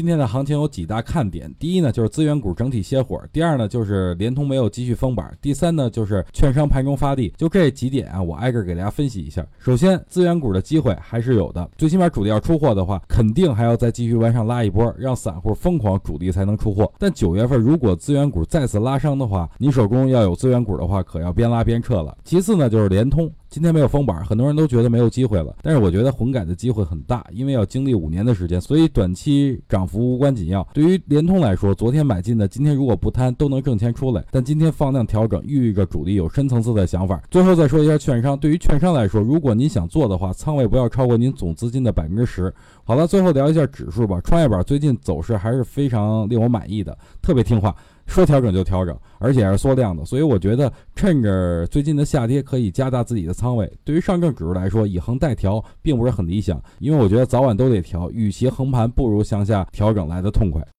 今天的行情有几大看点，第一呢就是资源股整体歇火，第二呢就是联通没有继续封板，第三呢就是券商盘中发力。就这几点啊，我挨个给大家分析一下。首先，资源股的机会还是有的，最起码主力要出货的话，肯定还要再继续往上拉一波，让散户疯狂，主力才能出货。但九月份如果资源股再次拉升的话，你手中要有资源股的话，可要边拉边撤了。其次呢就是联通。今天没有封板，很多人都觉得没有机会了。但是我觉得混改的机会很大，因为要经历五年的时间，所以短期涨幅无关紧要。对于联通来说，昨天买进的，今天如果不贪都能挣钱出来。但今天放量调整，寓意着主力有深层次的想法。最后再说一下券商，对于券商来说，如果您想做的话，仓位不要超过您总资金的百分之十。好了，最后聊一下指数吧。创业板最近走势还是非常令我满意的，特别听话。说调整就调整，而且是缩量的，所以我觉得趁着最近的下跌，可以加大自己的仓位。对于上证指数来说，以横带调并不是很理想，因为我觉得早晚都得调，与其横盘，不如向下调整来的痛快。